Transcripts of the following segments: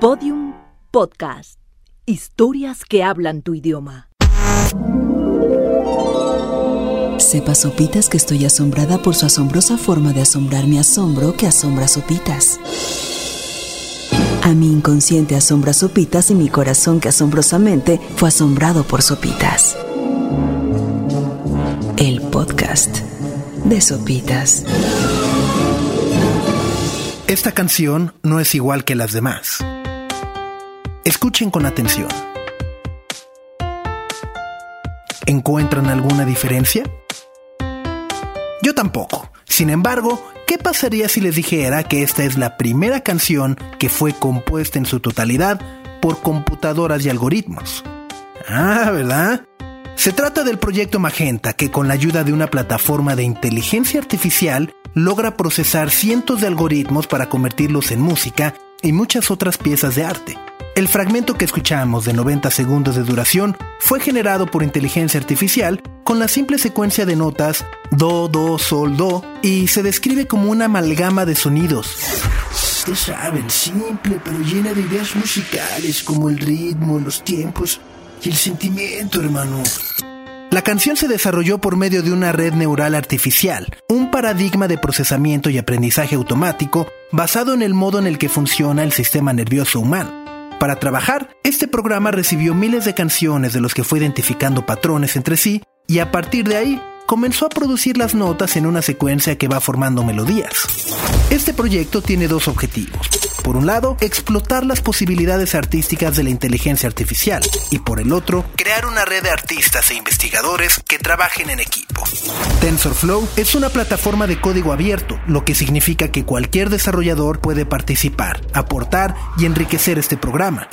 Podium Podcast. Historias que hablan tu idioma. Sepa Sopitas que estoy asombrada por su asombrosa forma de asombrar mi asombro que asombra Sopitas. A mi inconsciente asombra Sopitas y mi corazón que asombrosamente fue asombrado por Sopitas. El podcast de Sopitas. Esta canción no es igual que las demás. Escuchen con atención. ¿Encuentran alguna diferencia? Yo tampoco. Sin embargo, ¿qué pasaría si les dijera que esta es la primera canción que fue compuesta en su totalidad por computadoras y algoritmos? Ah, ¿verdad? Se trata del proyecto Magenta, que con la ayuda de una plataforma de inteligencia artificial logra procesar cientos de algoritmos para convertirlos en música y muchas otras piezas de arte. El fragmento que escuchamos de 90 segundos de duración fue generado por inteligencia artificial con la simple secuencia de notas do, do, sol, do y se describe como una amalgama de sonidos. Ustedes saben, simple pero llena de ideas musicales como el ritmo, los tiempos y el sentimiento, hermano. La canción se desarrolló por medio de una red neural artificial, un paradigma de procesamiento y aprendizaje automático basado en el modo en el que funciona el sistema nervioso humano. Para trabajar, este programa recibió miles de canciones de los que fue identificando patrones entre sí y a partir de ahí comenzó a producir las notas en una secuencia que va formando melodías. Este proyecto tiene dos objetivos. Por un lado, explotar las posibilidades artísticas de la inteligencia artificial y por el otro, crear una red de artistas e investigadores que trabajen en equipo. TensorFlow es una plataforma de código abierto, lo que significa que cualquier desarrollador puede participar, aportar y enriquecer este programa.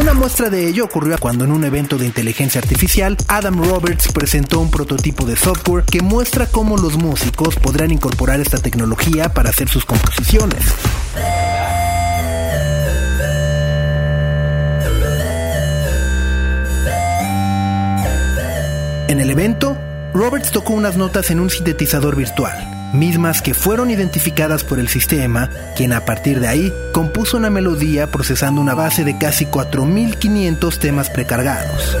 Una muestra de ello ocurrió cuando en un evento de inteligencia artificial, Adam Roberts presentó un prototipo de software que muestra cómo los músicos podrán incorporar esta tecnología para hacer sus composiciones. En el evento, Roberts tocó unas notas en un sintetizador virtual, mismas que fueron identificadas por el sistema, quien a partir de ahí compuso una melodía procesando una base de casi 4.500 temas precargados.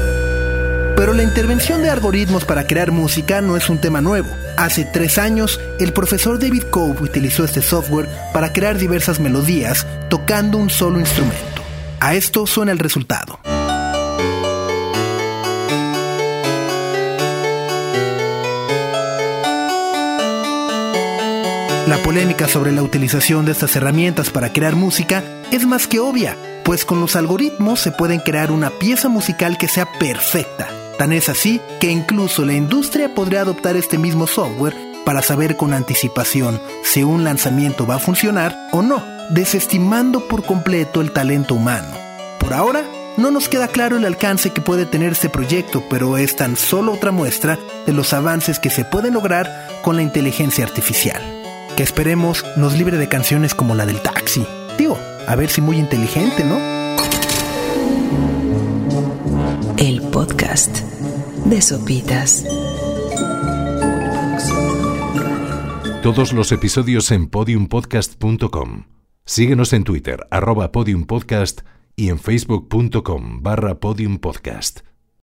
Pero la intervención de algoritmos para crear música no es un tema nuevo. Hace tres años, el profesor David Cope utilizó este software para crear diversas melodías tocando un solo instrumento. A esto suena el resultado. La polémica sobre la utilización de estas herramientas para crear música es más que obvia, pues con los algoritmos se pueden crear una pieza musical que sea perfecta. Tan es así que incluso la industria podría adoptar este mismo software para saber con anticipación si un lanzamiento va a funcionar o no, desestimando por completo el talento humano. Por ahora, no nos queda claro el alcance que puede tener este proyecto, pero es tan solo otra muestra de los avances que se pueden lograr con la inteligencia artificial que esperemos nos libre de canciones como la del taxi. Digo, a ver si muy inteligente, ¿no? El podcast de Sopitas. Todos los episodios en podiumpodcast.com. Síguenos en Twitter, arroba podiumpodcast y en facebook.com barra podiumpodcast.